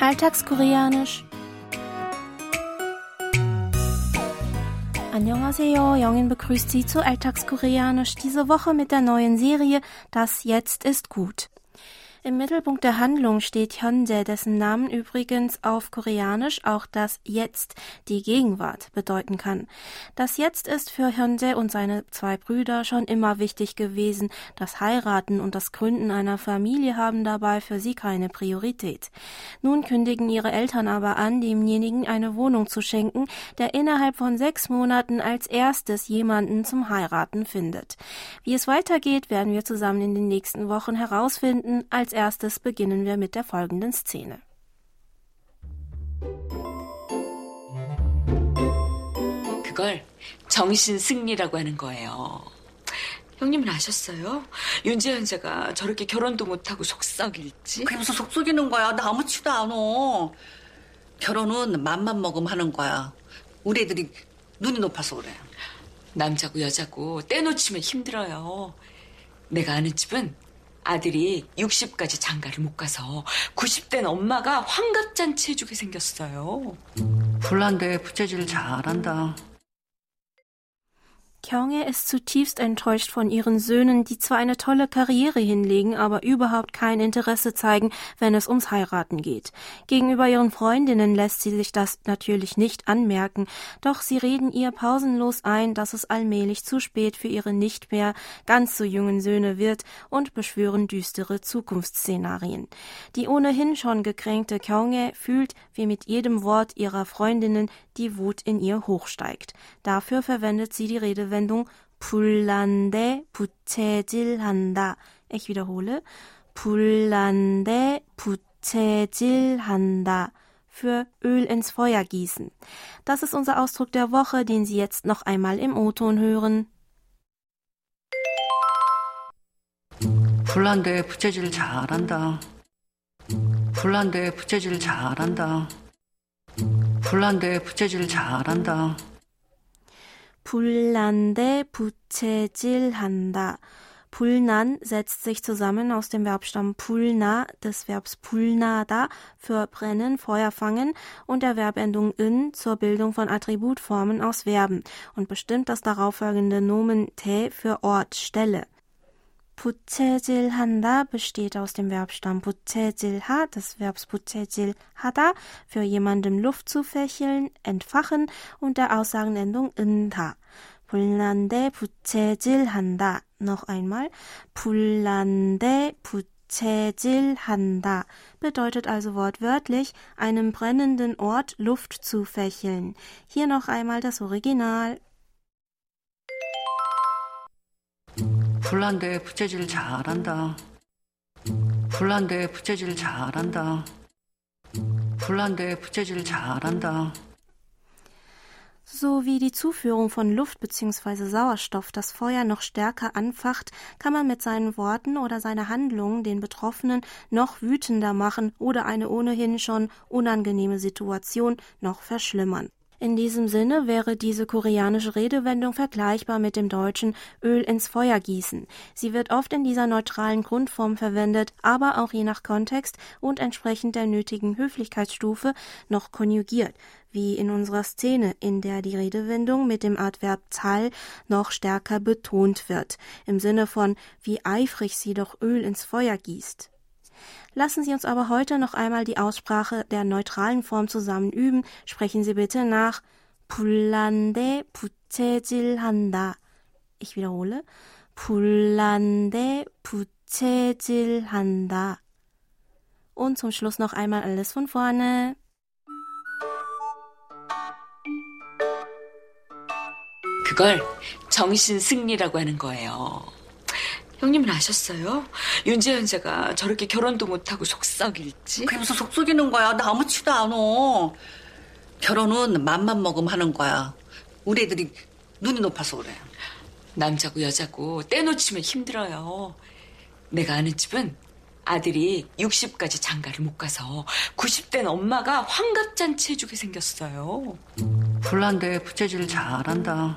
Alltagskoreanisch. Annyeonghaseyo, Jongin begrüßt Sie zu Alltagskoreanisch diese Woche mit der neuen Serie Das Jetzt ist gut. Im Mittelpunkt der Handlung steht Hyundai, dessen Namen übrigens auf Koreanisch auch das Jetzt, die Gegenwart, bedeuten kann. Das Jetzt ist für Hyundai und seine zwei Brüder schon immer wichtig gewesen. Das Heiraten und das Gründen einer Familie haben dabei für sie keine Priorität. Nun kündigen ihre Eltern aber an, demjenigen eine Wohnung zu schenken, der innerhalb von sechs Monaten als erstes jemanden zum Heiraten findet. Wie es weitergeht, werden wir zusammen in den nächsten Wochen herausfinden, als als erstes beginnen wir mit der folgenden Szene. 그걸 정신 승리라고 하는 거예요. 형님은 아셨어요? 윤지현 씨가 저렇게 결혼도 못하고 속썩일지? 그게 무슨 속속이는 거야? 나 아무치도 않아. 결혼은 맘만 먹으면 하는 거야. 우리 애들이 눈이 높아서 그래. 남자고 여자고 떼놓치면 힘들어요. 내가 아는 집은 아들이 60까지 장가를 못 가서 90된 엄마가 환갑잔치 해주게 생겼어요. 불난데 부채질 잘한다. Kyonge ist zutiefst enttäuscht von ihren Söhnen, die zwar eine tolle Karriere hinlegen, aber überhaupt kein Interesse zeigen, wenn es ums Heiraten geht. Gegenüber ihren Freundinnen lässt sie sich das natürlich nicht anmerken, doch sie reden ihr pausenlos ein, dass es allmählich zu spät für ihre nicht mehr ganz so jungen Söhne wird und beschwören düstere Zukunftsszenarien. Die ohnehin schon gekränkte Kyonge fühlt, wie mit jedem Wort ihrer Freundinnen die Wut in ihr hochsteigt. Dafür verwendet sie die Redewendung 불난데 부채질한다. Ich wiederhole. 불난데 부채질한다. Für Öl ins Feuer gießen. Das ist unser Ausdruck der Woche, den Sie jetzt noch einmal im O-Ton hören. 불난데 부채질 잘한다. 불난데 부채질 잘한다. 불난데 부채질 잘한다. 불난데 부채질한다. Pulnan setzt sich zusammen aus dem Verbstamm pulna, des Verbs pulnada für brennen, Feuer fangen und der Verbendung in zur Bildung von Attributformen aus Verben und bestimmt das darauffolgende Nomen te für Ort, Stelle. 부채질한다 besteht aus dem Verbstamm 부채질하, des Verbs 부채질하다, für jemandem Luft zu fächeln, entfachen und der Aussagenendung inda. 불난데 부채질한다. Noch einmal. 불난데 부채질한다 bedeutet also wortwörtlich einem brennenden Ort Luft zu fächeln. Hier noch einmal das Original. 불난데 부채질 잘한다. 불난데 부채질 잘한다. 불난데 부채질 잘한다. So wie die Zuführung von Luft bzw. Sauerstoff das Feuer noch stärker anfacht, kann man mit seinen Worten oder seiner Handlung den Betroffenen noch wütender machen oder eine ohnehin schon unangenehme Situation noch verschlimmern. In diesem Sinne wäre diese koreanische Redewendung vergleichbar mit dem deutschen Öl ins Feuer gießen. Sie wird oft in dieser neutralen Grundform verwendet, aber auch je nach Kontext und entsprechend der nötigen Höflichkeitsstufe noch konjugiert, wie in unserer Szene, in der die Redewendung mit dem Adverb Zahl noch stärker betont wird, im Sinne von wie eifrig sie doch Öl ins Feuer gießt. Lassen Sie uns aber heute noch einmal die Aussprache der neutralen Form zusammen üben. Sprechen Sie bitte nach 불난데 부채질한다. Ich wiederhole. 불난데 부채질한다. Und zum Schluss noch einmal alles von vorne. 그걸 정신 승리라고 하는 거예요. 형님은 아셨어요? 윤재현 씨가 저렇게 결혼도 못하고 속썩일지? 그게 무슨 속속이는 거야? 나 아무치도 않아. 결혼은 맘만 먹으면 하는 거야. 우리 애들이 눈이 높아서 그래. 남자고 여자고 떼놓치면 힘들어요. 내가 아는 집은 아들이 60까지 장가를 못 가서 90된 엄마가 환갑잔치 해주게 생겼어요. 불난데 부채질 잘한다.